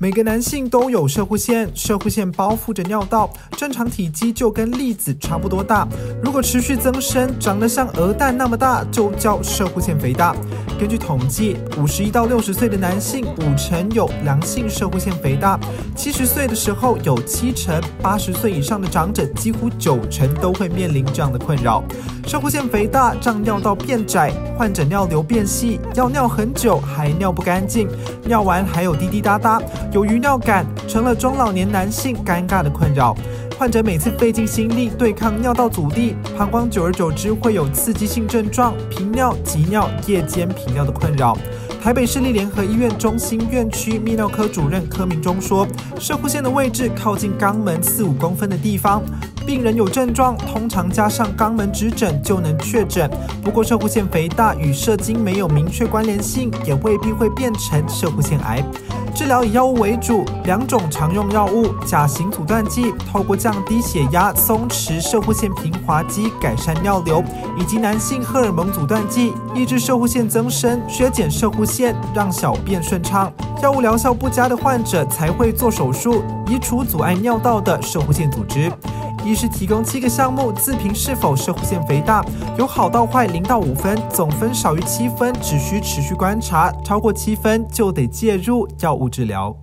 每个男性都有射护腺，射护腺包覆着尿道，正常体积就跟粒子差不多大。如果持续增生，长得像鹅蛋那么大，就叫射护腺肥大。根据统计，五十一到六十岁的男性，五成有良性射护腺肥大；七十岁的时候有七成，八十岁以上的长者几乎九成都会面临这样的困扰。射护腺肥大让尿道变窄，患者尿流变细，要尿很久还尿不干净，尿完还有滴滴答答。有余尿感成了中老年男性尴尬的困扰，患者每次费尽心力对抗尿道阻力，膀胱久而久之会有刺激性症状，频尿、急尿、夜间频尿的困扰。台北市立联合医院中心院区泌尿科主任柯明忠说，射护线的位置靠近肛门四五公分的地方。病人有症状，通常加上肛门指诊就能确诊。不过，射护腺肥大与射精没有明确关联性，也未必会变成射护腺癌。治疗以药物为主，两种常用药物：甲型阻断剂，透过降低血压、松弛射护腺平滑肌，改善尿流；以及男性荷尔蒙阻断剂，抑制射护腺增生，削减射护腺，让小便顺畅。药物疗效不佳的患者才会做手术，移除阻碍尿道的射护腺组织。医师提供七个项目自评是否射护腺肥大，由好到坏零到五分，总分少于七分只需持续观察，超过七分就得介入药物治疗。